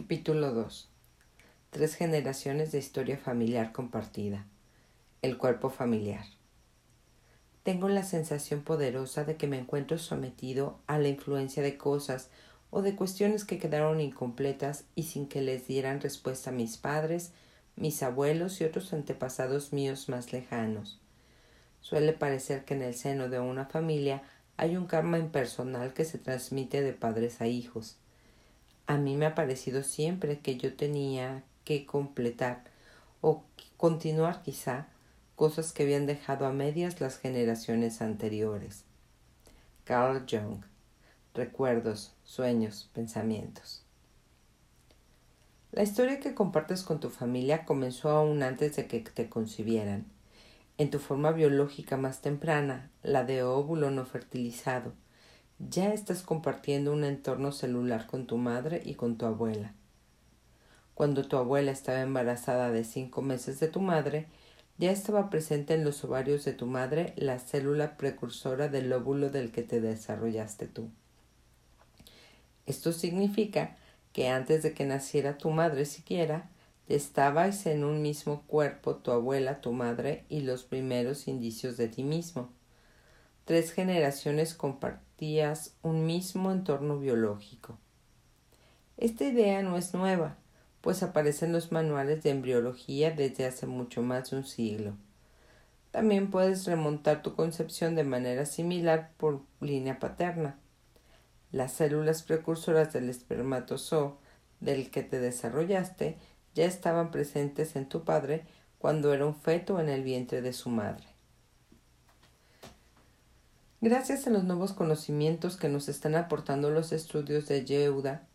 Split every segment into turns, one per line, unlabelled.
Capítulo 2. Tres generaciones de historia familiar compartida. El cuerpo familiar. Tengo la sensación poderosa de que me encuentro sometido a la influencia de cosas o de cuestiones que quedaron incompletas y sin que les dieran respuesta mis padres, mis abuelos y otros antepasados míos más lejanos. Suele parecer que en el seno de una familia hay un karma impersonal que se transmite de padres a hijos a mí me ha parecido siempre que yo tenía que completar o continuar quizá cosas que habían dejado a medias las generaciones anteriores. Carl Jung. Recuerdos, sueños, pensamientos. La historia que compartes con tu familia comenzó aún antes de que te concibieran. En tu forma biológica más temprana, la de óvulo no fertilizado, ya estás compartiendo un entorno celular con tu madre y con tu abuela. Cuando tu abuela estaba embarazada de cinco meses de tu madre, ya estaba presente en los ovarios de tu madre la célula precursora del óvulo del que te desarrollaste tú. Esto significa que antes de que naciera tu madre siquiera, estabais en un mismo cuerpo tu abuela, tu madre y los primeros indicios de ti mismo. Tres generaciones compartidas un mismo entorno biológico. Esta idea no es nueva, pues aparece en los manuales de embriología desde hace mucho más de un siglo. También puedes remontar tu concepción de manera similar por línea paterna. Las células precursoras del espermatozoo del que te desarrollaste ya estaban presentes en tu padre cuando era un feto en el vientre de su madre. Gracias a los nuevos conocimientos que nos están aportando los estudios de Yehuda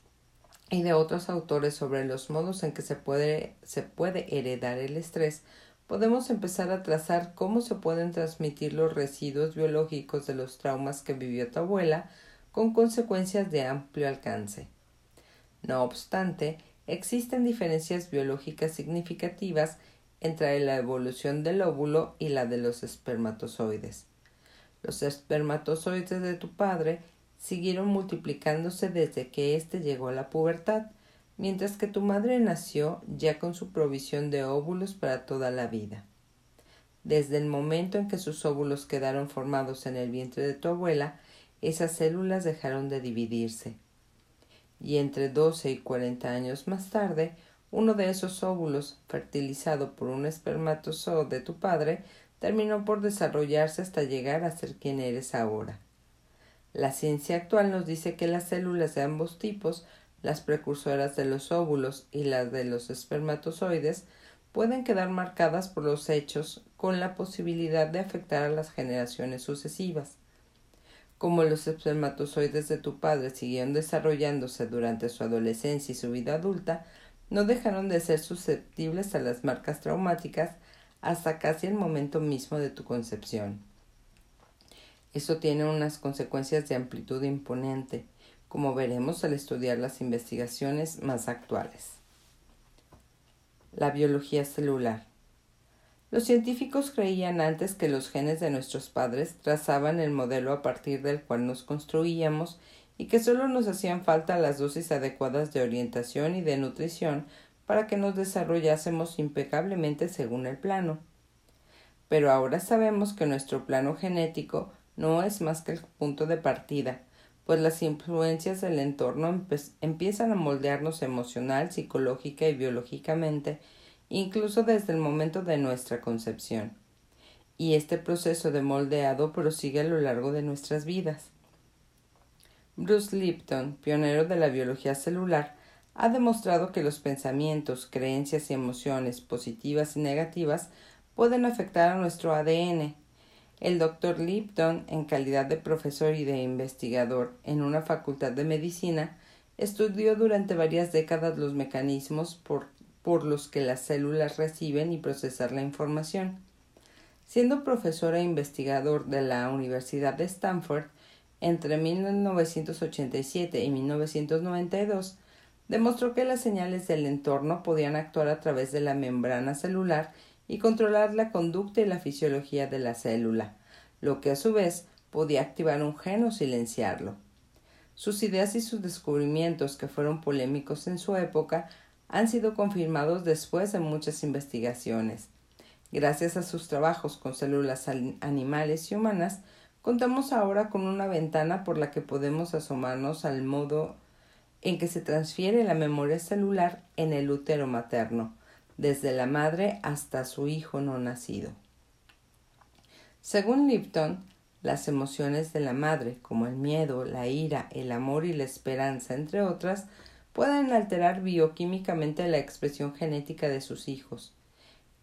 y de otros autores sobre los modos en que se puede, se puede heredar el estrés, podemos empezar a trazar cómo se pueden transmitir los residuos biológicos de los traumas que vivió tu abuela con consecuencias de amplio alcance. No obstante, existen diferencias biológicas significativas entre la evolución del óvulo y la de los espermatozoides. Los espermatozoides de tu padre siguieron multiplicándose desde que éste llegó a la pubertad, mientras que tu madre nació ya con su provisión de óvulos para toda la vida. Desde el momento en que sus óvulos quedaron formados en el vientre de tu abuela, esas células dejaron de dividirse. Y entre doce y cuarenta años más tarde, uno de esos óvulos, fertilizado por un espermatozoo de tu padre, terminó por desarrollarse hasta llegar a ser quien eres ahora. La ciencia actual nos dice que las células de ambos tipos, las precursoras de los óvulos y las de los espermatozoides, pueden quedar marcadas por los hechos con la posibilidad de afectar a las generaciones sucesivas. Como los espermatozoides de tu padre siguieron desarrollándose durante su adolescencia y su vida adulta, no dejaron de ser susceptibles a las marcas traumáticas hasta casi el momento mismo de tu concepción. Eso tiene unas consecuencias de amplitud imponente, como veremos al estudiar las investigaciones más actuales. La biología celular. Los científicos creían antes que los genes de nuestros padres trazaban el modelo a partir del cual nos construíamos y que solo nos hacían falta las dosis adecuadas de orientación y de nutrición para que nos desarrollásemos impecablemente según el plano. Pero ahora sabemos que nuestro plano genético no es más que el punto de partida, pues las influencias del entorno empiezan a moldearnos emocional, psicológica y biológicamente, incluso desde el momento de nuestra concepción. Y este proceso de moldeado prosigue a lo largo de nuestras vidas. Bruce Lipton, pionero de la biología celular, ha demostrado que los pensamientos, creencias y emociones positivas y negativas pueden afectar a nuestro ADN. El doctor Lipton, en calidad de profesor y de investigador en una facultad de medicina, estudió durante varias décadas los mecanismos por, por los que las células reciben y procesan la información. Siendo profesor e investigador de la Universidad de Stanford, entre 1987 y 1992, demostró que las señales del entorno podían actuar a través de la membrana celular y controlar la conducta y la fisiología de la célula, lo que a su vez podía activar un gen o silenciarlo. Sus ideas y sus descubrimientos, que fueron polémicos en su época, han sido confirmados después de muchas investigaciones. Gracias a sus trabajos con células animales y humanas, contamos ahora con una ventana por la que podemos asomarnos al modo en que se transfiere la memoria celular en el útero materno, desde la madre hasta su hijo no nacido. Según Lipton, las emociones de la madre, como el miedo, la ira, el amor y la esperanza, entre otras, pueden alterar bioquímicamente la expresión genética de sus hijos.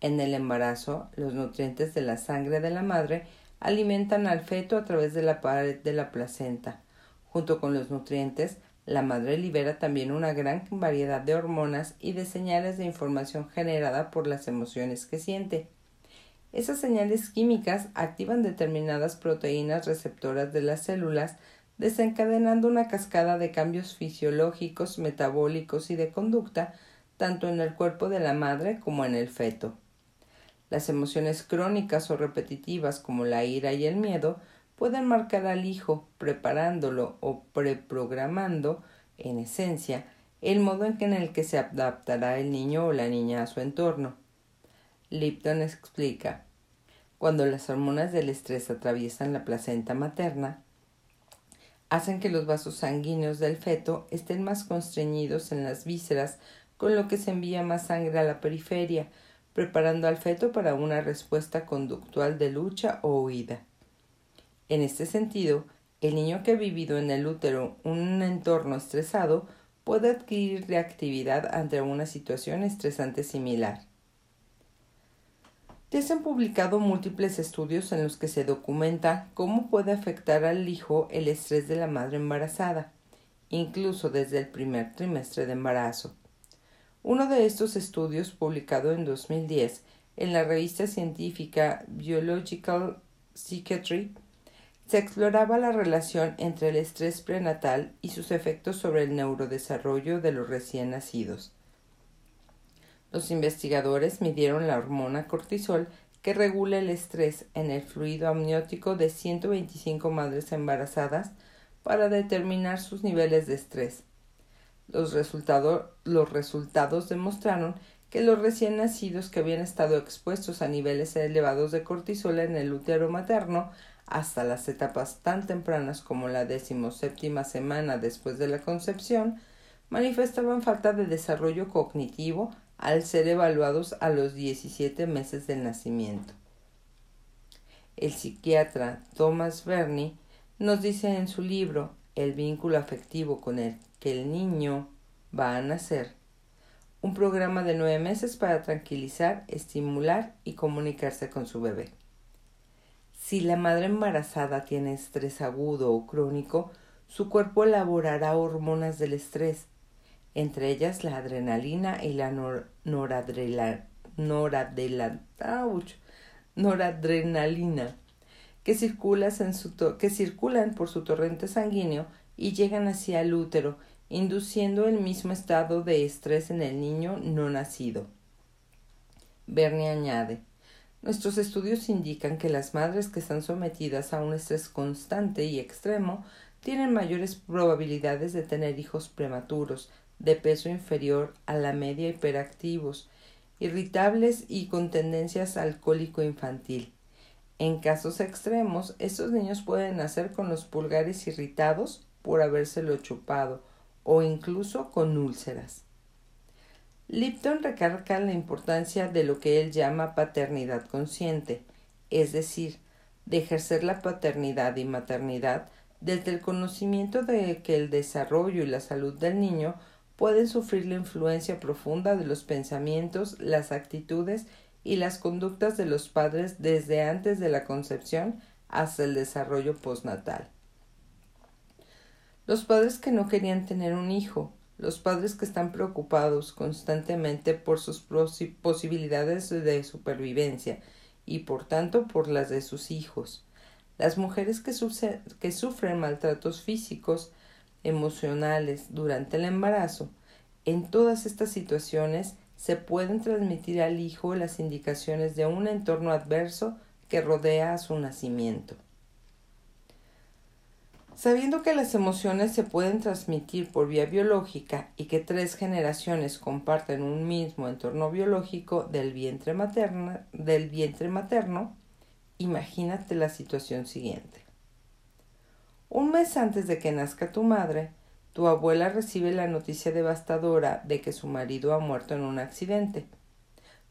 En el embarazo, los nutrientes de la sangre de la madre alimentan al feto a través de la pared de la placenta. Junto con los nutrientes, la madre libera también una gran variedad de hormonas y de señales de información generada por las emociones que siente. Esas señales químicas activan determinadas proteínas receptoras de las células, desencadenando una cascada de cambios fisiológicos, metabólicos y de conducta, tanto en el cuerpo de la madre como en el feto. Las emociones crónicas o repetitivas como la ira y el miedo pueden marcar al hijo, preparándolo o preprogramando, en esencia, el modo en el que se adaptará el niño o la niña a su entorno. Lipton explica, cuando las hormonas del estrés atraviesan la placenta materna, hacen que los vasos sanguíneos del feto estén más constreñidos en las vísceras, con lo que se envía más sangre a la periferia, preparando al feto para una respuesta conductual de lucha o huida. En este sentido, el niño que ha vivido en el útero un entorno estresado puede adquirir reactividad ante una situación estresante similar. Ya se han publicado múltiples estudios en los que se documenta cómo puede afectar al hijo el estrés de la madre embarazada, incluso desde el primer trimestre de embarazo. Uno de estos estudios, publicado en 2010 en la revista científica Biological Psychiatry, se exploraba la relación entre el estrés prenatal y sus efectos sobre el neurodesarrollo de los recién nacidos. Los investigadores midieron la hormona cortisol que regula el estrés en el fluido amniótico de 125 madres embarazadas para determinar sus niveles de estrés. Los, los resultados demostraron que los recién nacidos que habían estado expuestos a niveles elevados de cortisol en el útero materno hasta las etapas tan tempranas como la decimoséptima semana después de la concepción manifestaban falta de desarrollo cognitivo al ser evaluados a los 17 meses del nacimiento. El psiquiatra Thomas Berney nos dice en su libro El vínculo afectivo con el que el niño va a nacer, un programa de nueve meses para tranquilizar, estimular y comunicarse con su bebé. Si la madre embarazada tiene estrés agudo o crónico, su cuerpo elaborará hormonas del estrés, entre ellas la adrenalina y la noradrenalina, que, que circulan por su torrente sanguíneo y llegan hacia el útero, induciendo el mismo estado de estrés en el niño no nacido. Bernie añade Nuestros estudios indican que las madres que están sometidas a un estrés constante y extremo tienen mayores probabilidades de tener hijos prematuros, de peso inferior a la media hiperactivos, irritables y con tendencias alcohólico infantil. En casos extremos, estos niños pueden nacer con los pulgares irritados por habérselo chupado o incluso con úlceras. Lipton recarga la importancia de lo que él llama paternidad consciente, es decir, de ejercer la paternidad y maternidad desde el conocimiento de que el desarrollo y la salud del niño pueden sufrir la influencia profunda de los pensamientos, las actitudes y las conductas de los padres desde antes de la concepción hasta el desarrollo postnatal. Los padres que no querían tener un hijo, los padres que están preocupados constantemente por sus posibilidades de supervivencia y por tanto por las de sus hijos, las mujeres que, sufren maltratos físicos, emocionales durante el embarazo. En todas estas situaciones se pueden transmitir al hijo las indicaciones de un entorno adverso que rodea a su nacimiento. Sabiendo que las emociones se pueden transmitir por vía biológica y que tres generaciones comparten un mismo entorno biológico del vientre, del vientre materno, imagínate la situación siguiente. Un mes antes de que nazca tu madre, tu abuela recibe la noticia devastadora de que su marido ha muerto en un accidente.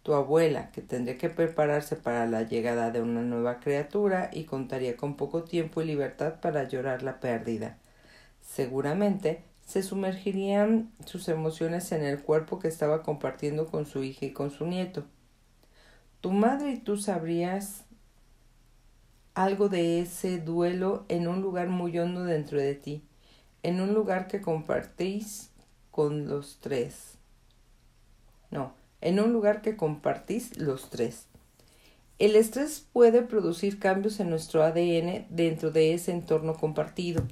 Tu abuela, que tendría que prepararse para la llegada de una nueva criatura y contaría con poco tiempo y libertad para llorar la pérdida. Seguramente se sumergirían sus emociones en el cuerpo que estaba compartiendo con su hija y con su nieto. Tu madre y tú sabrías algo de ese duelo en un lugar muy hondo dentro de ti, en un lugar que compartís con los tres. No, en un lugar que compartís los tres. El estrés puede producir cambios en nuestro ADN dentro de ese entorno compartido.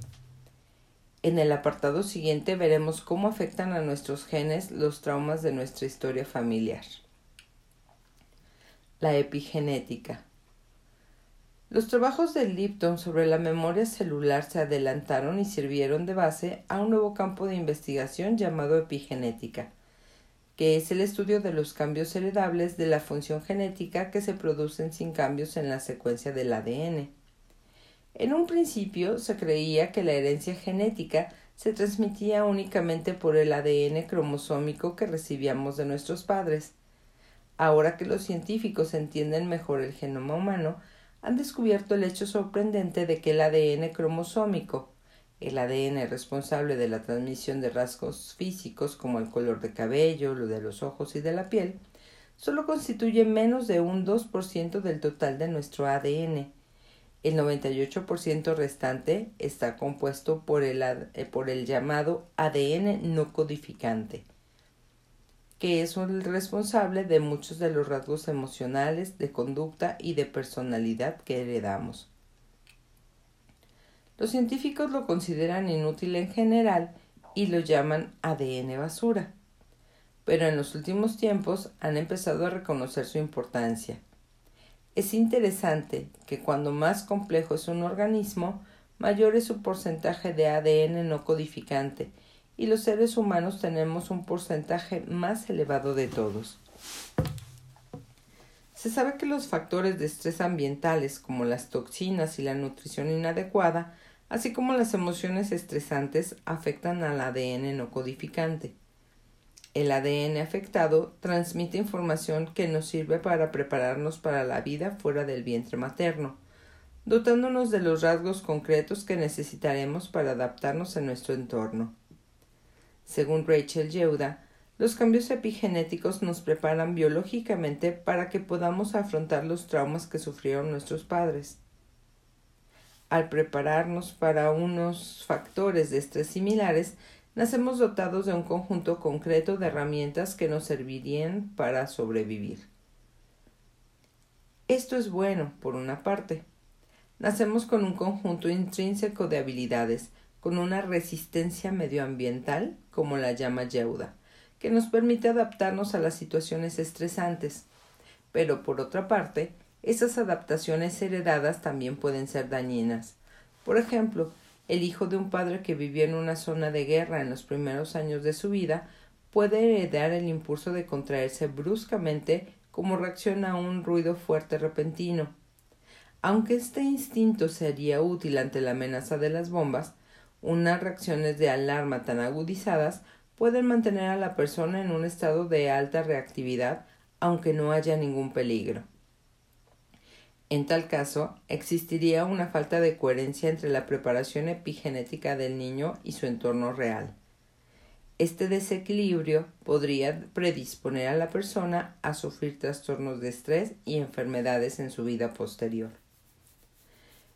En el apartado siguiente veremos cómo afectan a nuestros genes los traumas de nuestra historia familiar. La epigenética. Los trabajos de Lipton sobre la memoria celular se adelantaron y sirvieron de base a un nuevo campo de investigación llamado epigenética, que es el estudio de los cambios heredables de la función genética que se producen sin cambios en la secuencia del ADN. En un principio se creía que la herencia genética se transmitía únicamente por el ADN cromosómico que recibíamos de nuestros padres. Ahora que los científicos entienden mejor el genoma humano, han descubierto el hecho sorprendente de que el ADN cromosómico, el ADN responsable de la transmisión de rasgos físicos como el color de cabello, lo de los ojos y de la piel, solo constituye menos de un 2% del total de nuestro ADN. El 98% restante está compuesto por el, eh, por el llamado ADN no codificante, que es el responsable de muchos de los rasgos emocionales, de conducta y de personalidad que heredamos. Los científicos lo consideran inútil en general y lo llaman ADN basura, pero en los últimos tiempos han empezado a reconocer su importancia. Es interesante que cuando más complejo es un organismo, mayor es su porcentaje de ADN no codificante y los seres humanos tenemos un porcentaje más elevado de todos. Se sabe que los factores de estrés ambientales como las toxinas y la nutrición inadecuada, así como las emociones estresantes, afectan al ADN no codificante. El ADN afectado transmite información que nos sirve para prepararnos para la vida fuera del vientre materno, dotándonos de los rasgos concretos que necesitaremos para adaptarnos a nuestro entorno. Según Rachel Yehuda, los cambios epigenéticos nos preparan biológicamente para que podamos afrontar los traumas que sufrieron nuestros padres. Al prepararnos para unos factores de estrés similares, nacemos dotados de un conjunto concreto de herramientas que nos servirían para sobrevivir. Esto es bueno, por una parte. Nacemos con un conjunto intrínseco de habilidades, con una resistencia medioambiental, como la llama Yehuda, que nos permite adaptarnos a las situaciones estresantes. Pero por otra parte, esas adaptaciones heredadas también pueden ser dañinas. Por ejemplo, el hijo de un padre que vivió en una zona de guerra en los primeros años de su vida puede heredar el impulso de contraerse bruscamente como reacción a un ruido fuerte repentino. Aunque este instinto sería útil ante la amenaza de las bombas, unas reacciones de alarma tan agudizadas pueden mantener a la persona en un estado de alta reactividad aunque no haya ningún peligro. En tal caso, existiría una falta de coherencia entre la preparación epigenética del niño y su entorno real. Este desequilibrio podría predisponer a la persona a sufrir trastornos de estrés y enfermedades en su vida posterior.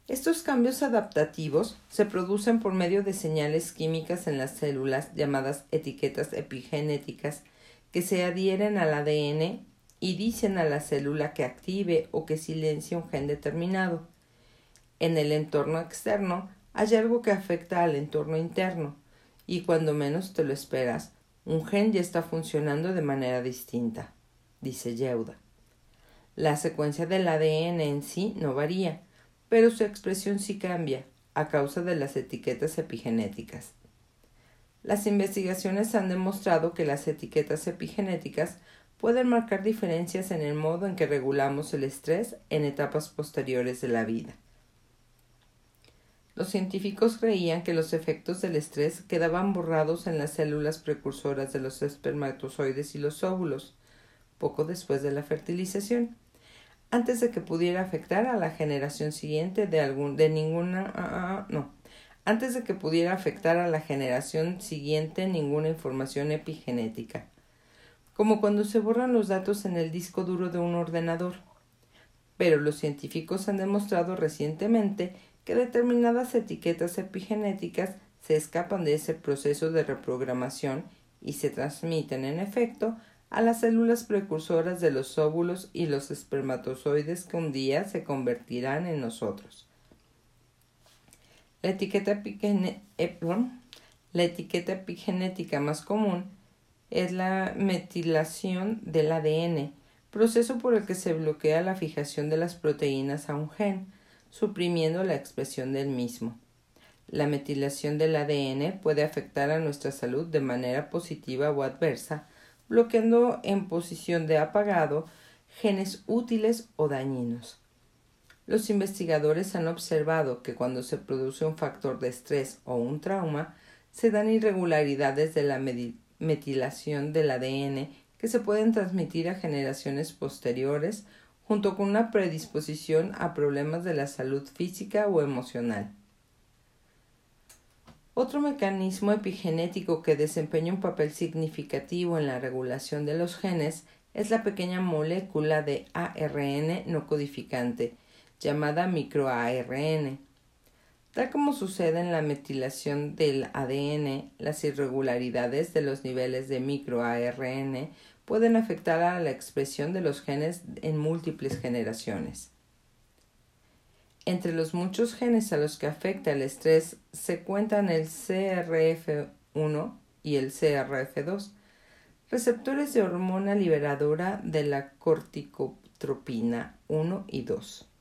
Estos cambios adaptativos se producen por medio de señales químicas en las células llamadas etiquetas epigenéticas que se adhieren al ADN y dicen a la célula que active o que silencie un gen determinado. En el entorno externo hay algo que afecta al entorno interno y cuando menos te lo esperas, un gen ya está funcionando de manera distinta, dice Yehuda. La secuencia del ADN en sí no varía, pero su expresión sí cambia, a causa de las etiquetas epigenéticas. Las investigaciones han demostrado que las etiquetas epigenéticas pueden marcar diferencias en el modo en que regulamos el estrés en etapas posteriores de la vida. Los científicos creían que los efectos del estrés quedaban borrados en las células precursoras de los espermatozoides y los óvulos, poco después de la fertilización, antes de que pudiera afectar a la generación siguiente de algún de ninguna ah, ah, no, antes de que pudiera afectar a la generación siguiente ninguna información epigenética, como cuando se borran los datos en el disco duro de un ordenador. Pero los científicos han demostrado recientemente que determinadas etiquetas epigenéticas se escapan de ese proceso de reprogramación y se transmiten en efecto a las células precursoras de los óvulos y los espermatozoides que un día se convertirán en nosotros. La etiqueta, eh, epigenética más común es la metilación del ADN, proceso por el que se bloquea la fijación de las proteínas a un gen, suprimiendo la expresión del mismo. La metilación del ADN puede afectar a nuestra salud de manera positiva o adversa, bloqueando en posición de apagado genes útiles o dañinos. Los investigadores han observado que cuando se produce un factor de estrés o un trauma, se dan irregularidades de la metilación del ADN que se pueden transmitir a generaciones posteriores junto con una predisposición a problemas de la salud física o emocional. Otro mecanismo epigenético que desempeña un papel significativo en la regulación de los genes es la pequeña molécula de ARN no codificante, llamada microARN. Tal como sucede en la metilación del ADN, las irregularidades de los niveles de microARN pueden afectar a la expresión de los genes en múltiples generaciones. Entre los muchos genes a los que afecta el estrés se cuentan el CRF1 y el CRF2, receptores de hormona liberadora de la corticotropina 1 y 2.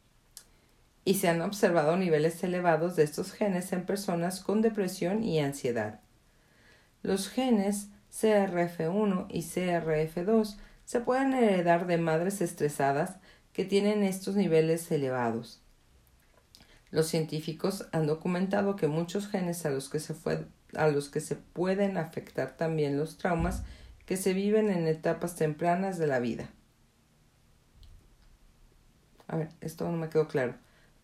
Y se han observado niveles elevados de estos genes en personas con depresión y ansiedad. Los genes CRF1 y CRF2 se pueden heredar de madres estresadas que tienen estos niveles elevados. Los científicos han documentado que muchos genes a los que se, a los que se pueden afectar también los traumas que se viven en etapas tempranas de la vida. A ver, esto no me quedó claro.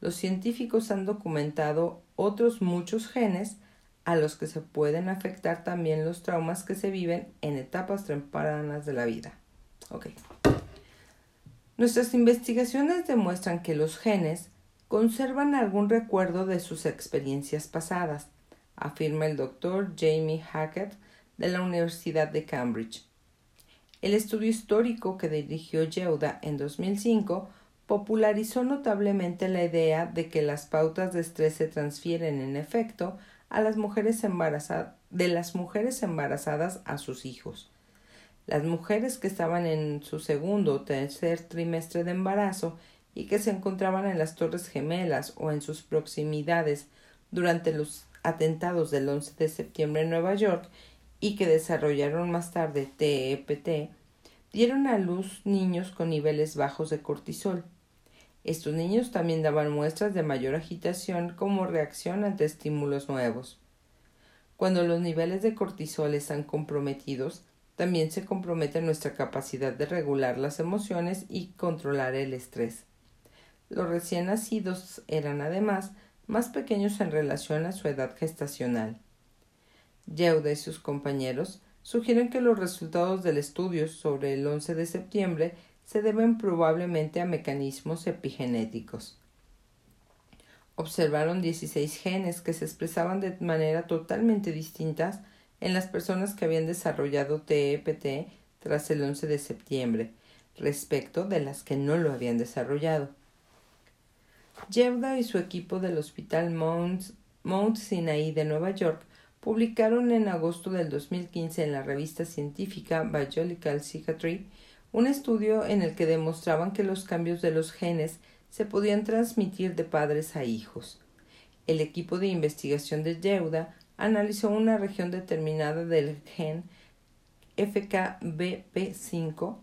Los científicos han documentado otros muchos genes a los que se pueden afectar también los traumas que se viven en etapas tempranas de la vida. Nuestras investigaciones demuestran que los genes conservan algún recuerdo de sus experiencias pasadas, afirma el doctor Jamie Hackett de la Universidad de Cambridge. El estudio histórico que dirigió Yehuda en 2005 popularizó notablemente la idea de que las pautas de estrés se transfieren en efecto a las mujeres embarazadas, de las mujeres embarazadas a sus hijos. Las mujeres que estaban en su segundo o tercer trimestre de embarazo y que se encontraban en las Torres Gemelas o en sus proximidades durante los atentados del 11 de septiembre en Nueva York y que desarrollaron más tarde TEPT, dieron a luz niños con niveles bajos de cortisol. Estos niños también daban muestras de mayor agitación como reacción ante estímulos nuevos. Cuando los niveles de cortisol están comprometidos, también se compromete nuestra capacidad de regular las emociones y controlar el estrés. Los recién nacidos eran además más pequeños en relación a su edad gestacional. Yehuda y sus compañeros sugieren que los resultados del estudio sobre el 11 de septiembre se deben probablemente a mecanismos epigenéticos. Observaron 16 genes que se expresaban de manera totalmente distinta en las personas que habían desarrollado TEPT tras el 11 de septiembre, respecto de las que no lo habían desarrollado. Yevda y su equipo del Hospital Mount, Mount Sinai de Nueva York publicaron en agosto del 2015 en la revista científica Biological Psychiatry un estudio en el que demostraban que los cambios de los genes se podían transmitir de padres a hijos. El equipo de investigación de Yehuda analizó una región determinada del gen FKBP5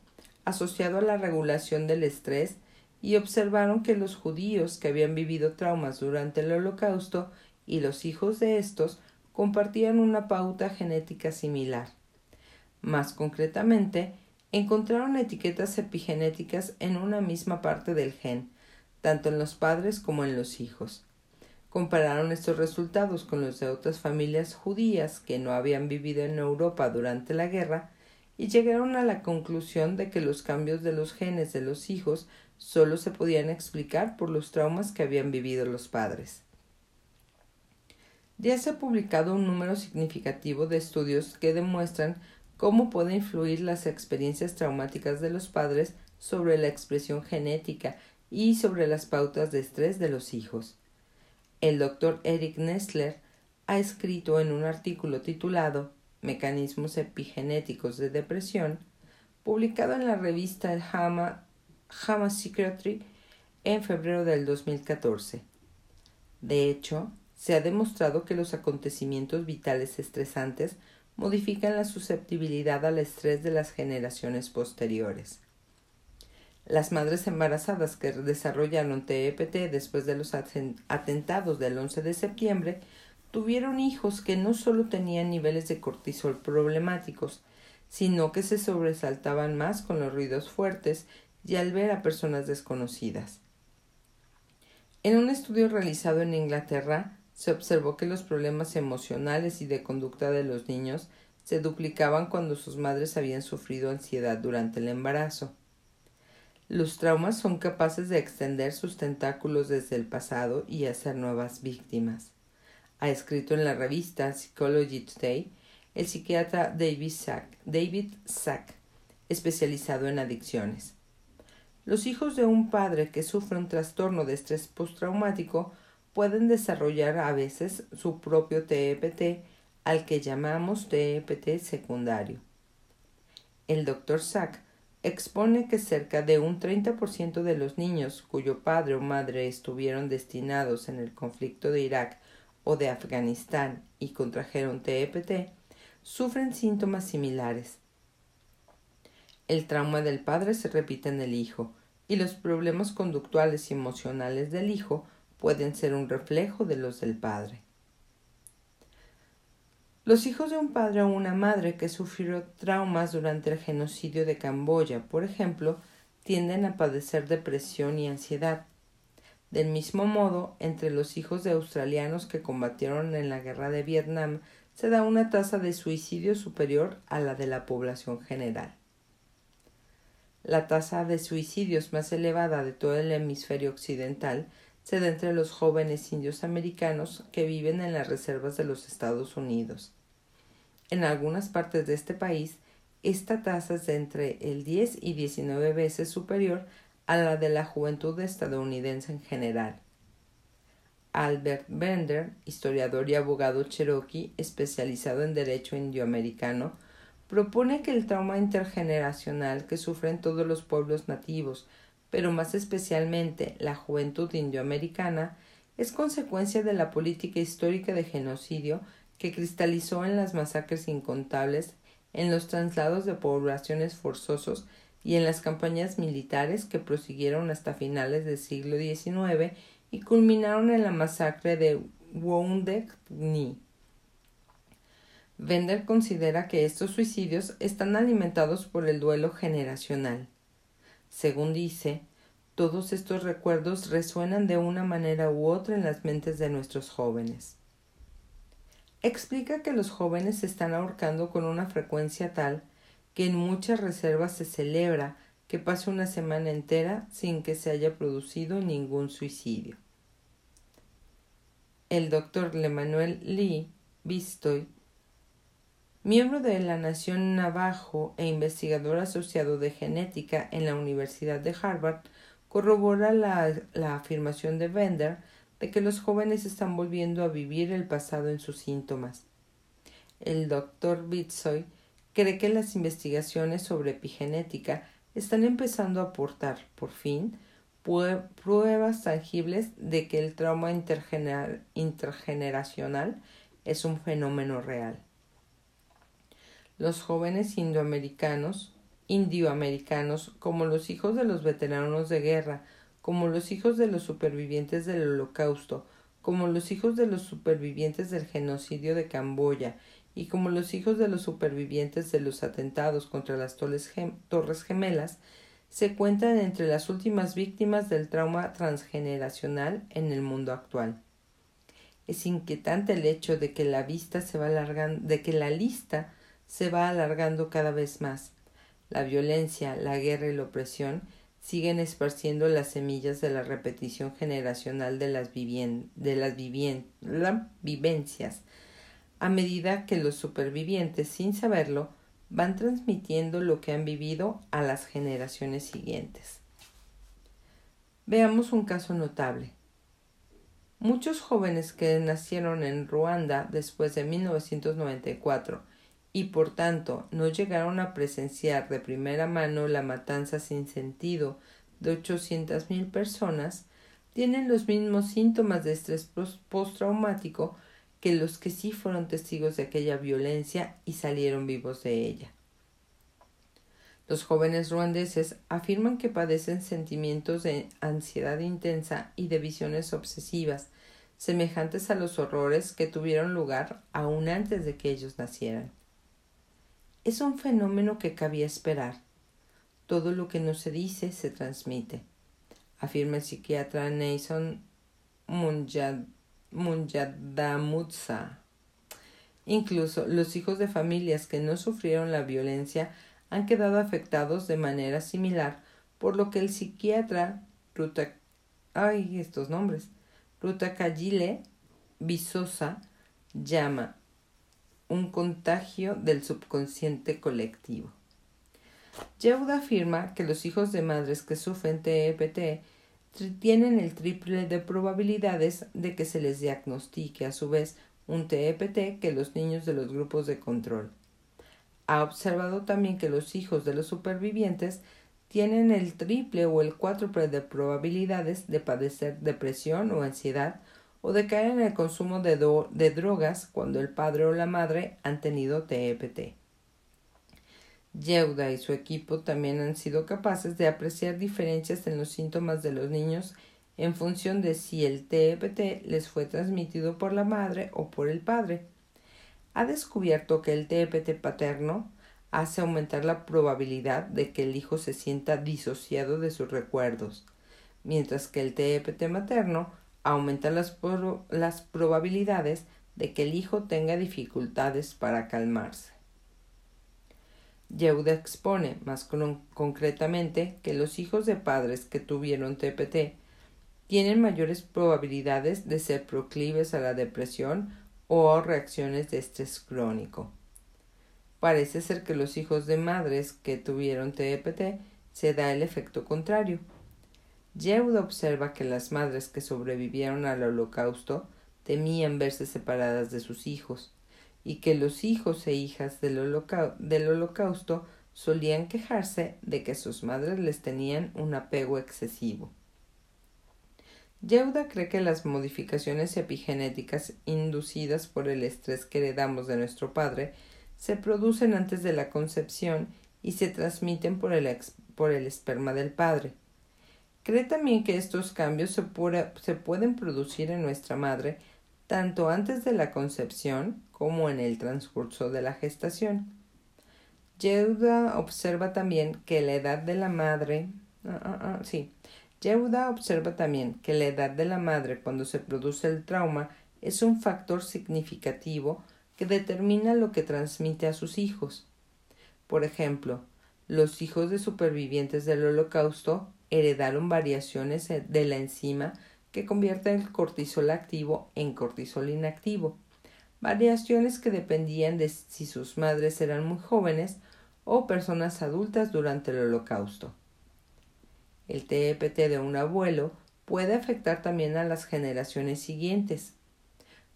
asociado a la regulación del estrés y observaron que los judíos que habían vivido traumas durante el holocausto y los hijos de estos compartían una pauta genética similar. Más concretamente, encontraron etiquetas epigenéticas en una misma parte del gen, tanto en los padres como en los hijos. Compararon estos resultados con los de otras familias judías que no habían vivido en Europa durante la guerra y llegaron a la conclusión de que los cambios de los genes de los hijos solo se podían explicar por los traumas que habían vivido los padres. Ya se ha publicado un número significativo de estudios que demuestran cómo pueden influir las experiencias traumáticas de los padres sobre la expresión genética y sobre las pautas de estrés de los hijos. El doctor Eric Nestler ha escrito en un artículo titulado Mecanismos epigenéticos de depresión, publicado en la revista JAMA, JAMA Psychiatry en febrero del 2014. De hecho, se ha demostrado que los acontecimientos vitales estresantes modifican la susceptibilidad al estrés de las generaciones posteriores. Las madres embarazadas que desarrollaron TEPT después de los atentados del 11 de septiembre tuvieron hijos que no solo tenían niveles de cortisol problemáticos, sino que se sobresaltaban más con los ruidos fuertes y al ver a personas desconocidas. En un estudio realizado en Inglaterra, se observó que los problemas emocionales y de conducta de los niños se duplicaban cuando sus madres habían sufrido ansiedad durante el embarazo. Los traumas son capaces de extender sus tentáculos desde el pasado y hacer nuevas víctimas. Ha escrito en la revista Psychology Today el psiquiatra David Sack, David Sack especializado en adicciones. Los hijos de un padre que sufre un trastorno de estrés postraumático pueden desarrollar a veces su propio TEPT, al que llamamos TEPT secundario. El Dr. Sack expone que cerca de un 30% de los niños cuyo padre o madre estuvieron destinados en el conflicto de Irak o de Afganistán y contrajeron TEPT sufren síntomas similares. El trauma del padre se repite en el hijo y los problemas conductuales y emocionales del hijo pueden ser un reflejo de los del padre. Los hijos de un padre o una madre que sufrió traumas durante el genocidio de Camboya, por ejemplo, tienden a padecer depresión y ansiedad. Del mismo modo, entre los hijos de australianos que combatieron en la guerra de Vietnam se da una tasa de suicidio superior a la de la población general. La tasa de suicidios más elevada de todo el hemisferio occidental se da entre los jóvenes indios americanos que viven en las reservas de los Estados Unidos. En algunas partes de este país, esta tasa es de entre el 10 y 19 veces superior a la de la juventud estadounidense en general. Albert Bender, historiador y abogado cherokee especializado en derecho indioamericano, propone que el trauma intergeneracional que sufren todos los pueblos nativos pero más especialmente la juventud indioamericana, es consecuencia de la política histórica de genocidio que cristalizó en las masacres incontables, en los traslados de poblaciones forzosos y en las campañas militares que prosiguieron hasta finales del siglo XIX y culminaron en la masacre de Wounded Knee. Bender considera que estos suicidios están alimentados por el duelo generacional. Según dice, todos estos recuerdos resuenan de una manera u otra en las mentes de nuestros jóvenes. Explica que los jóvenes se están ahorcando con una frecuencia tal que en muchas reservas se celebra que pase una semana entera sin que se haya producido ningún suicidio. El doctor Lemanuel Lee Bistoy miembro de la Nación Navajo e investigador asociado de genética en la Universidad de Harvard, corrobora la, afirmación de Bender de que los jóvenes están volviendo a vivir el pasado en sus síntomas. El doctor Bitsoy cree que las investigaciones sobre epigenética están empezando a aportar, por fin, pruebas tangibles de que el trauma intergeneracional es un fenómeno real. Los jóvenes indoamericanos, indioamericanos, como los hijos de los veteranos de guerra, como los hijos de los supervivientes del holocausto, como los hijos de los supervivientes del genocidio de Camboya y como los hijos de los supervivientes de los atentados contra las Torres Gemelas, se cuentan entre las últimas víctimas del trauma transgeneracional en el mundo actual. Es inquietante el hecho de que la vista se va alargando, de que la lista se va alargando cada vez más. La violencia, la guerra y la opresión siguen esparciendo las semillas de la repetición generacional de las, de las vivencias, a medida que los supervivientes, sin saberlo, van transmitiendo lo que han vivido a las generaciones siguientes. Veamos un caso notable. Muchos jóvenes que nacieron en Ruanda después de 1994 y por tanto no llegaron a presenciar de primera mano la matanza sin sentido de mil personas, tienen los mismos síntomas de estrés postraumático que los que sí fueron testigos de aquella violencia y salieron vivos de ella. Los jóvenes ruandeses afirman que padecen sentimientos de ansiedad intensa y de visiones obsesivas, semejantes a los horrores que tuvieron lugar aún antes de que ellos nacieran. Es un fenómeno que cabía esperar. Todo lo que no se dice se transmite, afirma el psiquiatra Nason Munjad Munyadamutsa. Incluso los hijos de familias que no sufrieron la violencia han quedado afectados de manera similar, por lo que el psiquiatra Ruta, ay, estos nombres, Rutakayile Visosa llama un contagio del subconsciente colectivo. Yehuda afirma que los hijos de madres que sufren TEPT tienen el triple de probabilidades de que se les diagnostique a su vez un TEPT que los niños de los grupos de control. Ha observado también que los hijos de los supervivientes tienen el triple o el cuádruple de probabilidades de padecer depresión o ansiedad o de caer en el consumo de, de drogas cuando el padre o la madre han tenido TEPT. Yehuda y su equipo también han sido capaces de apreciar diferencias en los síntomas de los niños en función de si el TEPT les fue transmitido por la madre o por el padre. Ha descubierto que el TEPT paterno hace aumentar la probabilidad de que el hijo se sienta disociado de sus recuerdos, mientras que el TEPT materno aumenta las, las probabilidades de que el hijo tenga dificultades para calmarse. Yehuda expone más concretamente que los hijos de padres que tuvieron TPT tienen mayores probabilidades de ser proclives a la depresión o reacciones de estrés crónico. Parece ser que los hijos de madres que tuvieron TPT se da el efecto contrario. Yehuda observa que las madres que sobrevivieron al holocausto temían verse separadas de sus hijos, y que los hijos e hijas del, holocausto solían quejarse de que sus madres les tenían un apego excesivo. Yehuda cree que las modificaciones epigenéticas inducidas por el estrés que heredamos de nuestro padre se producen antes de la concepción y se transmiten por el, por el esperma del padre. Cree también que estos cambios se, se pueden producir en nuestra madre tanto antes de la concepción como en el transcurso de la gestación. Yehuda observa también que la edad de la madre ah, ah, ah, sí. Yehuda observa también que la edad de la madre cuando se produce el trauma es un factor significativo que determina lo que transmite a sus hijos. Por ejemplo, los hijos de supervivientes del holocausto heredaron variaciones de la enzima que convierte el cortisol activo en cortisol inactivo, variaciones que dependían de si sus madres eran muy jóvenes o personas adultas durante el holocausto. El TEPT de un abuelo puede afectar también a las generaciones siguientes.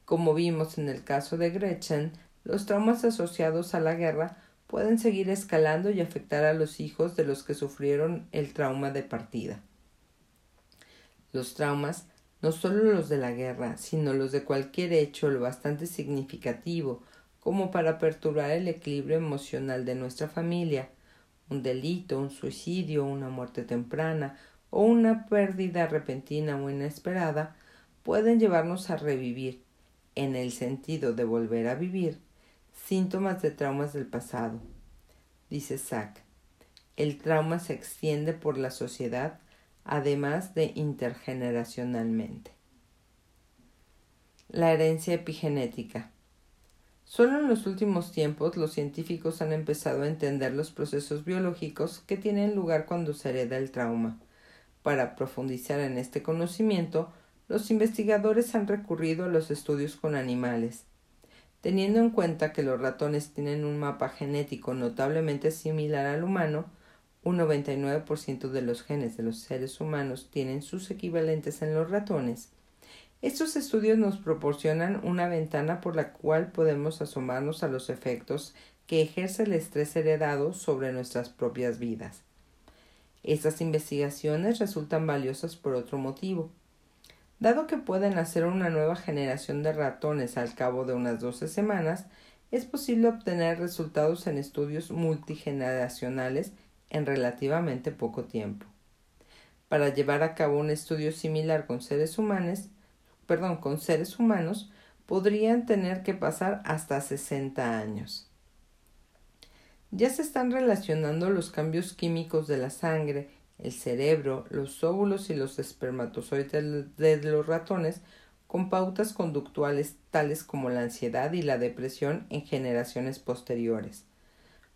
Como vimos en el caso de Gretchen, los traumas asociados a la guerra pueden seguir escalando y afectar a los hijos de los que sufrieron el trauma de partida. Los traumas, no solo los de la guerra, sino los de cualquier hecho lo bastante significativo como para perturbar el equilibrio emocional de nuestra familia, un delito, un suicidio, una muerte temprana o una pérdida repentina o inesperada, pueden llevarnos a revivir, en el sentido de volver a vivir, síntomas de traumas del pasado. Dice Sack, el trauma se extiende por la sociedad, además de intergeneracionalmente. La herencia epigenética. Solo en los últimos tiempos los científicos han empezado a entender los procesos biológicos que tienen lugar cuando se hereda el trauma. Para profundizar en este conocimiento, los investigadores han recurrido a los estudios con animales. Teniendo en cuenta que los ratones tienen un mapa genético notablemente similar al humano, un 99% de los genes de los seres humanos tienen sus equivalentes en los ratones. Estos estudios nos proporcionan una ventana por la cual podemos asomarnos a los efectos que ejerce el estrés heredado sobre nuestras propias vidas. Estas investigaciones resultan valiosas por otro motivo. Dado que pueden hacer una nueva generación de ratones al cabo de unas 12 semanas, es posible obtener resultados en estudios multigeneracionales en relativamente poco tiempo. Para llevar a cabo un estudio similar con seres humanos, perdón, con seres humanos, podrían tener que pasar hasta 60 años. Ya se están relacionando los cambios químicos de la sangre, el cerebro, los óvulos y los espermatozoides de los ratones con pautas conductuales tales como la ansiedad y la depresión en generaciones posteriores.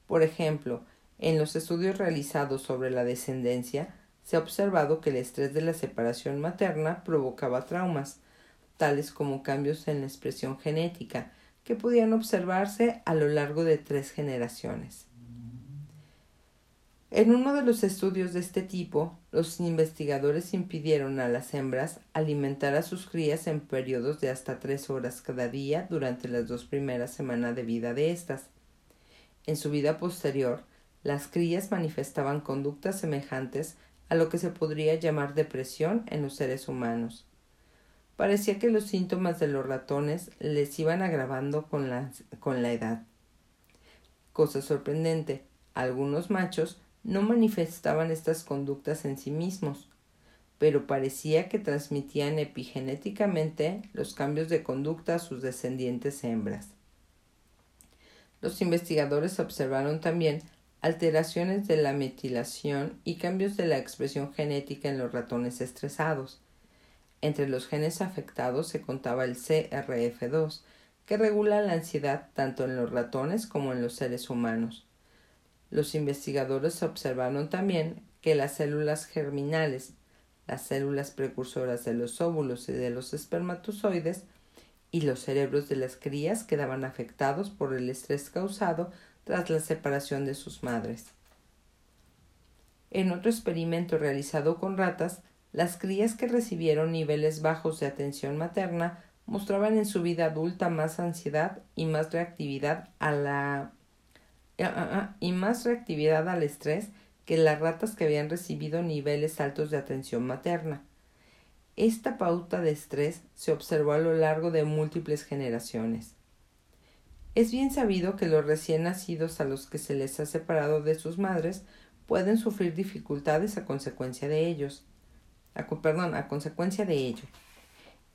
Por ejemplo, en los estudios realizados sobre la descendencia, se ha observado que el estrés de la separación materna provocaba traumas, tales como cambios en la expresión genética, que podían observarse a lo largo de tres generaciones. En uno de los estudios de este tipo, los investigadores impidieron a las hembras alimentar a sus crías en periodos de hasta tres horas cada día durante las dos primeras semanas de vida de éstas. En su vida posterior, las crías manifestaban conductas semejantes a lo que se podría llamar depresión en los seres humanos. Parecía que los síntomas de los ratones les iban agravando con la, con la edad. Cosa sorprendente, algunos machos no manifestaban estas conductas en sí mismos, pero parecía que transmitían epigenéticamente los cambios de conducta a sus descendientes hembras. Los investigadores observaron también alteraciones de la metilación y cambios de la expresión genética en los ratones estresados. Entre los genes afectados se contaba el CRF2, que regula la ansiedad tanto en los ratones como en los seres humanos. Los investigadores observaron también que las células germinales, las células precursoras de los óvulos y de los espermatozoides, y los cerebros de las crías quedaban afectados por el estrés causado tras la separación de sus madres. En otro experimento realizado con ratas, las crías que recibieron niveles bajos de atención materna mostraban en su vida adulta más ansiedad y más reactividad a la y más reactividad al estrés que las ratas que habían recibido niveles altos de atención materna. Esta pauta de estrés se observó a lo largo de múltiples generaciones. Es bien sabido que los recién nacidos a los que se les ha separado de sus madres pueden sufrir dificultades a consecuencia de ellos perdón, a consecuencia de ello.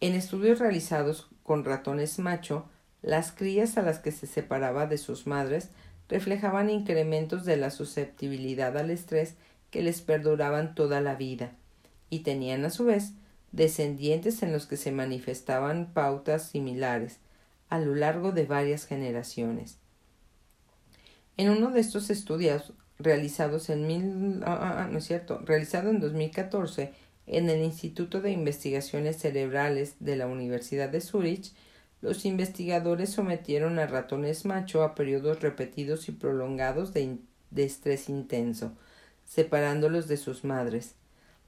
En estudios realizados con ratones macho, las crías a las que se separaba de sus madres reflejaban incrementos de la susceptibilidad al estrés que les perduraban toda la vida, y tenían a su vez descendientes en los que se manifestaban pautas similares a lo largo de varias generaciones. En uno de estos estudios realizados en mil, ah, ah, ah, no es cierto, realizado en 2014 en el Instituto de Investigaciones Cerebrales de la Universidad de Zúrich, los investigadores sometieron a ratones macho a periodos repetidos y prolongados de, estrés intenso, separándolos de sus madres.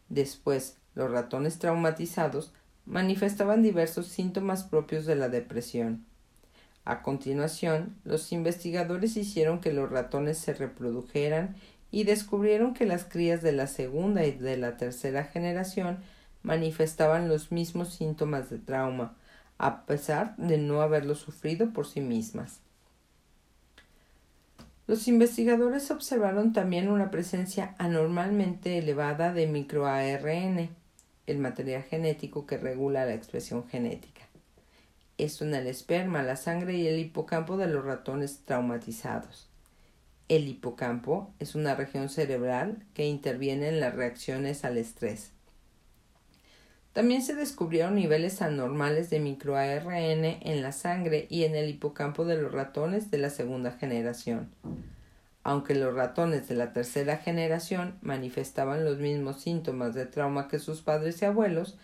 Después, los ratones traumatizados manifestaban diversos síntomas propios de la depresión. A continuación, los investigadores hicieron que los ratones se reprodujeran y descubrieron que las crías de la segunda y de la tercera generación manifestaban los mismos síntomas de trauma, a pesar de no haberlo sufrido por sí mismas. Los investigadores observaron también una presencia anormalmente elevada de microARN, el material genético que regula la expresión genética. Esto en el esperma, la sangre y el hipocampo de los ratones traumatizados. El hipocampo es una región cerebral que interviene en las reacciones al estrés. También se descubrieron niveles anormales de microARN en la sangre y en el hipocampo de los ratones de la segunda generación. Aunque los ratones de la tercera generación manifestaban los mismos síntomas de trauma que sus padres y abuelos,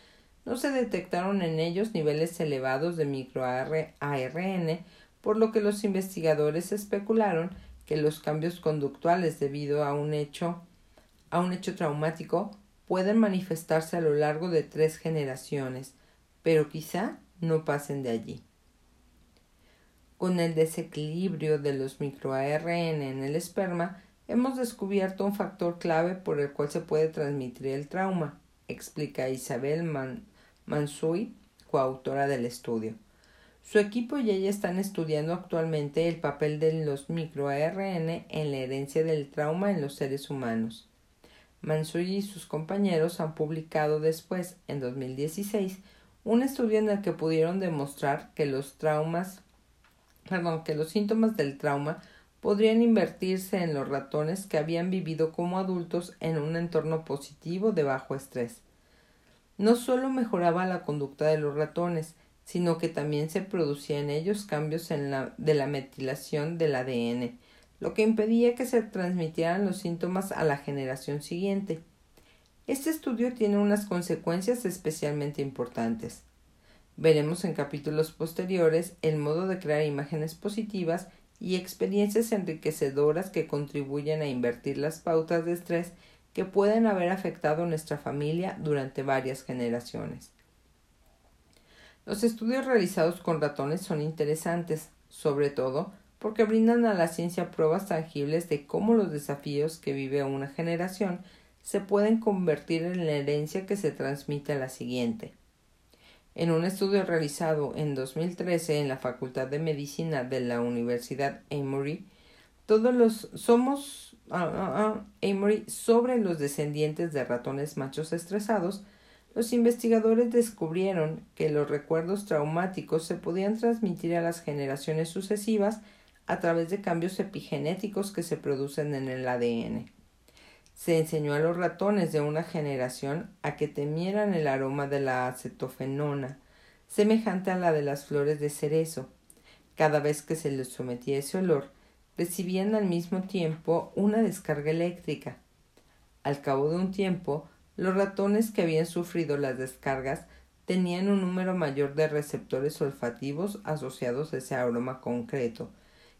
no se detectaron en ellos niveles elevados de microARN, por lo que los investigadores especularon que los cambios conductuales debido a un hecho a un hecho traumático pueden manifestarse a lo largo de tres generaciones, pero quizá no pasen de allí. Con el desequilibrio de los microARN en el esperma, hemos descubierto un factor clave por el cual se puede transmitir el trauma, explica Isabel Mansui, coautora del estudio. Su equipo y ella están estudiando actualmente el papel de los microARN en la herencia del trauma en los seres humanos. Mansui y sus compañeros han publicado después, en 2016, un estudio en el que pudieron demostrar que los traumas, los síntomas del trauma podrían invertirse en los ratones que habían vivido como adultos en un entorno positivo de bajo estrés. No solo mejoraba la conducta de los ratones, sino que también se producían en ellos cambios en la, de la metilación del ADN, lo que impedía que se transmitieran los síntomas a la generación siguiente. Este estudio tiene unas consecuencias especialmente importantes. Veremos en capítulos posteriores el modo de crear imágenes positivas y experiencias enriquecedoras que contribuyen a invertir las pautas de estrés que pueden haber afectado a nuestra familia durante varias generaciones. Los estudios realizados con ratones son interesantes, sobre todo porque brindan a la ciencia pruebas tangibles de cómo los desafíos que vive una generación se pueden convertir en la herencia que se transmite a la siguiente. En un estudio realizado en 2013 en la Facultad de Medicina de la Universidad Emory, todos los somos ah, Emory sobre los descendientes de ratones machos estresados, los investigadores descubrieron que los recuerdos traumáticos se podían transmitir a las generaciones sucesivas a través de cambios epigenéticos que se producen en el ADN. Se enseñó a los ratones de una generación a que temieran el aroma de la acetofenona, semejante a la de las flores de cerezo. Cada vez que se les sometía ese olor, recibían al mismo tiempo una descarga eléctrica. Al cabo de un tiempo, los ratones que habían sufrido las descargas tenían un número mayor de receptores olfativos asociados a ese aroma concreto,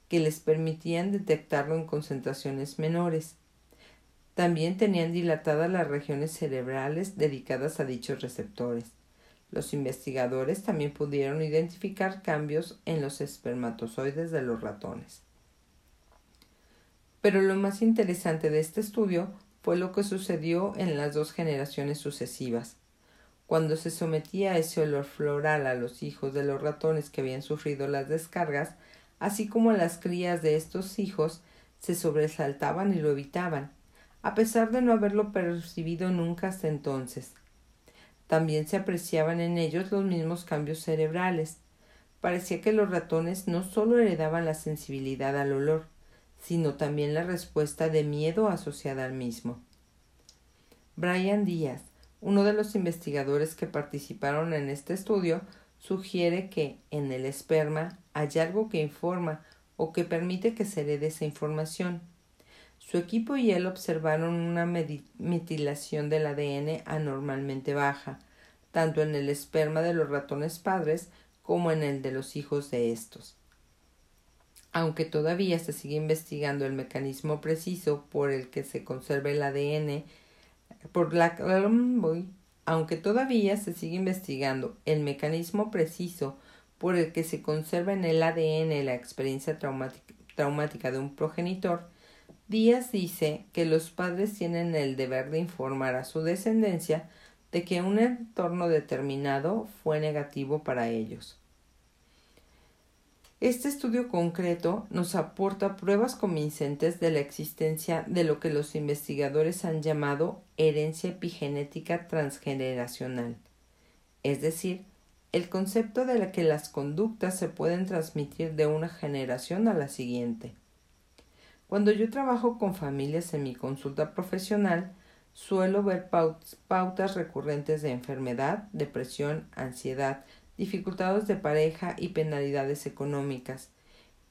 que les permitían detectarlo en concentraciones menores. También tenían dilatadas las regiones cerebrales dedicadas a dichos receptores. Los investigadores también pudieron identificar cambios en los espermatozoides de los ratones. Pero lo más interesante de este estudio fue lo que sucedió en las dos generaciones sucesivas. Cuando se sometía ese olor floral a los hijos de los ratones que habían sufrido las descargas, así como las crías de estos hijos se sobresaltaban y lo evitaban, a pesar de no haberlo percibido nunca hasta entonces. También se apreciaban en ellos los mismos cambios cerebrales. Parecía que los ratones no solo heredaban la sensibilidad al olor, sino también la respuesta de miedo asociada al mismo. Brian Díaz, uno de los investigadores que participaron en este estudio, sugiere que en el esperma hay algo que informa o que permite que se herede esa información. Su equipo y él observaron una metilación del ADN anormalmente baja, tanto en el esperma de los ratones padres como en el de los hijos de estos. Aunque todavía se sigue investigando el mecanismo preciso por el que se conserva el ADN, por aunque todavía se sigue investigando el mecanismo preciso por el que se conserva en el ADN la experiencia traumática, de un progenitor, Díaz dice que los padres tienen el deber de informar a su descendencia de que un entorno determinado fue negativo para ellos. Este estudio concreto nos aporta pruebas convincentes de la existencia de lo que los investigadores han llamado herencia epigenética transgeneracional, es decir, el concepto de que las conductas se pueden transmitir de una generación a la siguiente. Cuando yo trabajo con familias en mi consulta profesional, suelo ver pautas recurrentes de enfermedad, depresión, ansiedad, dificultades de pareja y penalidades económicas,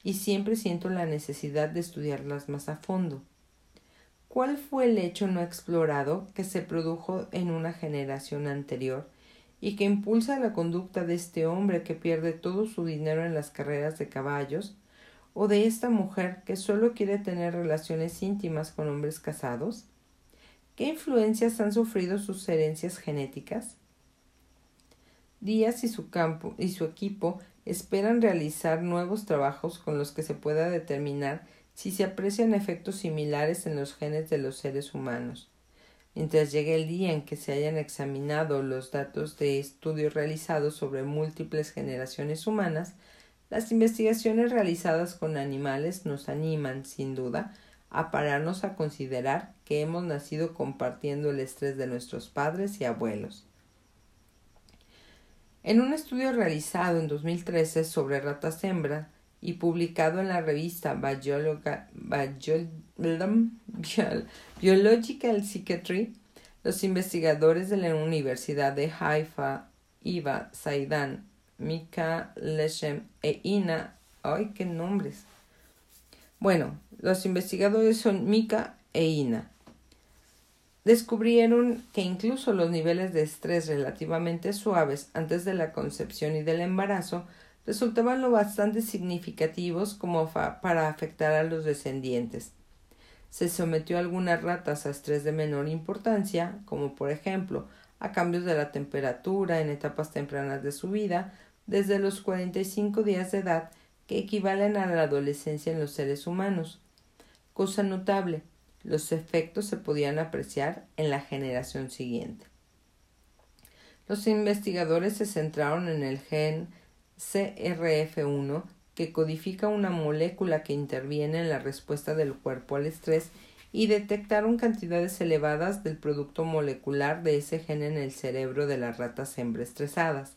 y siempre siento la necesidad de estudiarlas más a fondo. ¿Cuál fue el hecho no explorado que se produjo en una generación anterior y que impulsa la conducta de este hombre que pierde todo su dinero en las carreras de caballos, o de esta mujer que solo quiere tener relaciones íntimas con hombres casados? ¿Qué influencias han sufrido sus herencias genéticas? Díaz y su campo y su equipo esperan realizar nuevos trabajos con los que se pueda determinar si se aprecian efectos similares en los genes de los seres humanos. Mientras llegue el día en que se hayan examinado los datos de estudios realizados sobre múltiples generaciones humanas, las investigaciones realizadas con animales nos animan, sin duda, a pararnos a considerar que hemos nacido compartiendo el estrés de nuestros padres y abuelos. En un estudio realizado en 2013 sobre ratas hembra y publicado en la revista Biological Psychiatry, los investigadores de la Universidad de Haifa, Iva Saidan, Mika Leshem e Ina, ¡ay qué nombres! Bueno, los investigadores son Mika e Ina descubrieron que incluso los niveles de estrés relativamente suaves antes de la concepción y del embarazo resultaban lo bastante significativos como para afectar a los descendientes. Se sometió a algunas ratas a estrés de menor importancia, como por ejemplo a cambios de la temperatura en etapas tempranas de su vida, desde los 45 días de edad, que equivalen a la adolescencia en los seres humanos. Cosa notable, los efectos se podían apreciar en la generación siguiente. Los investigadores se centraron en el gen CRF1 que codifica una molécula que interviene en la respuesta del cuerpo al estrés y detectaron cantidades elevadas del producto molecular de ese gen en el cerebro de las ratas hembra estresadas.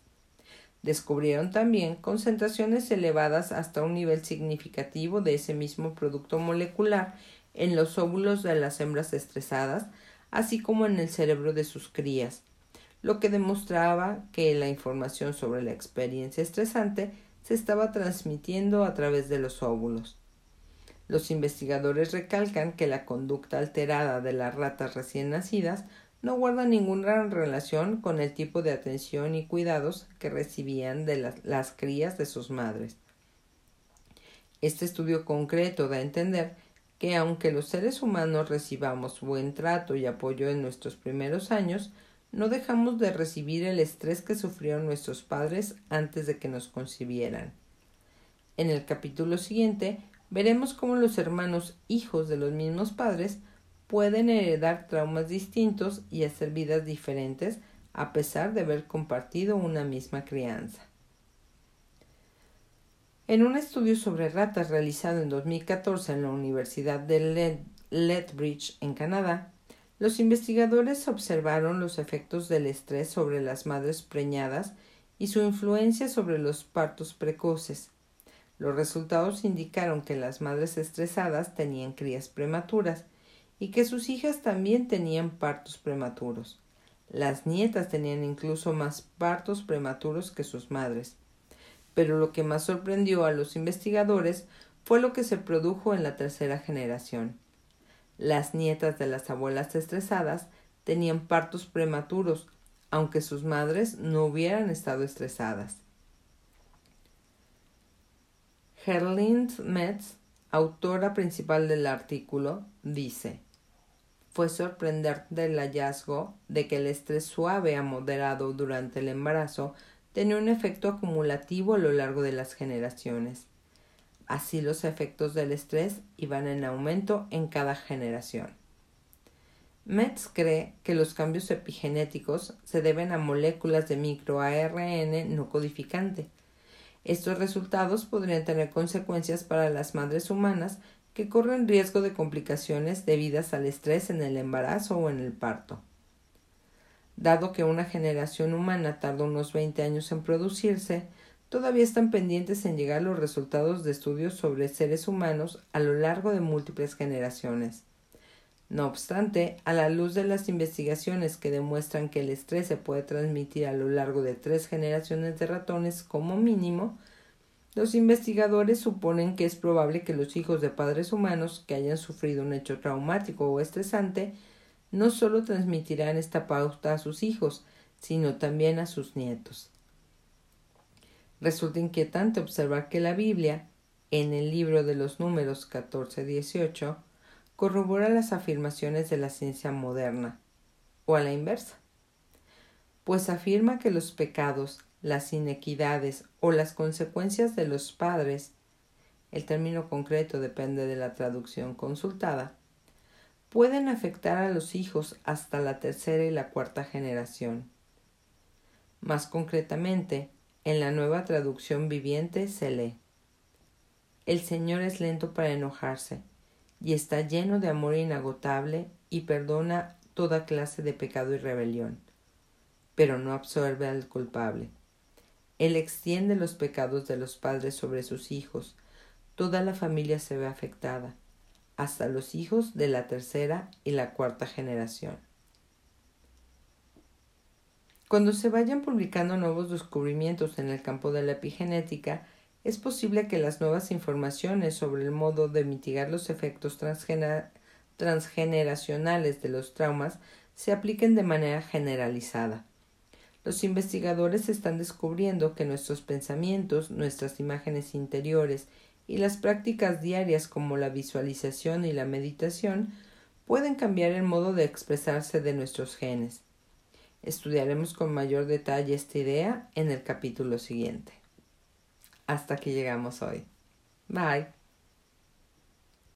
Descubrieron también concentraciones elevadas hasta un nivel significativo de ese mismo producto molecular en los óvulos de las hembras estresadas, así como en el cerebro de sus crías, lo que demostraba que la información sobre la experiencia estresante se estaba transmitiendo a través de los óvulos. Los investigadores recalcan que la conducta alterada de las ratas recién nacidas no guarda ninguna relación con el tipo de atención y cuidados que recibían de las, las crías de sus madres. Este estudio concreto da a entender que aunque los seres humanos recibamos buen trato y apoyo en nuestros primeros años, no dejamos de recibir el estrés que sufrieron nuestros padres antes de que nos concibieran. En el capítulo siguiente veremos cómo los hermanos hijos de los mismos padres pueden heredar traumas distintos y hacer vidas diferentes a pesar de haber compartido una misma crianza. En un estudio sobre ratas realizado en 2014 en la Universidad de Lethbridge, en Canadá, los investigadores observaron los efectos del estrés sobre las madres preñadas y su influencia sobre los partos precoces. Los resultados indicaron que las madres estresadas tenían crías prematuras y que sus hijas también tenían partos prematuros. Las nietas tenían incluso más partos prematuros que sus madres pero lo que más sorprendió a los investigadores fue lo que se produjo en la tercera generación. Las nietas de las abuelas estresadas tenían partos prematuros, aunque sus madres no hubieran estado estresadas. Herlind Metz, autora principal del artículo, dice Fue sorprendente el hallazgo de que el estrés suave a moderado durante el embarazo tenía un efecto acumulativo a lo largo de las generaciones. Así los efectos del estrés iban en aumento en cada generación. Metz cree que los cambios epigenéticos se deben a moléculas de microARN no codificante. Estos resultados podrían tener consecuencias para las madres humanas que corren riesgo de complicaciones debidas al estrés en el embarazo o en el parto. Dado que una generación humana tarda unos 20 años en producirse, todavía están pendientes en llegar los resultados de estudios sobre seres humanos a lo largo de múltiples generaciones. No obstante, a la luz de las investigaciones que demuestran que el estrés se puede transmitir a lo largo de tres generaciones de ratones como mínimo, los investigadores suponen que es probable que los hijos de padres humanos que hayan sufrido un hecho traumático o estresante no solo transmitirán esta pauta a sus hijos, sino también a sus nietos. Resulta inquietante observar que la Biblia, en el libro de los números 14-18, corrobora las afirmaciones de la ciencia moderna, o a la inversa, pues afirma que los pecados, las inequidades o las consecuencias de los padres, el término concreto depende de la traducción consultada, pueden afectar a los hijos hasta la tercera y la cuarta generación. Más concretamente, en la nueva traducción viviente se lee El Señor es lento para enojarse, y está lleno de amor inagotable y perdona toda clase de pecado y rebelión, pero no absorbe al culpable. Él extiende los pecados de los padres sobre sus hijos, toda la familia se ve afectada, hasta los hijos de la tercera y la cuarta generación. Cuando se vayan publicando nuevos descubrimientos en el campo de la epigenética, es posible que las nuevas informaciones sobre el modo de mitigar los efectos transgeneracionales de los traumas se apliquen de manera generalizada. Los investigadores están descubriendo que nuestros pensamientos, nuestras imágenes interiores y las prácticas diarias como la visualización y la meditación pueden cambiar el modo de expresarse de nuestros genes. Estudiaremos con mayor detalle esta idea en el capítulo siguiente hasta que llegamos hoy. Bye.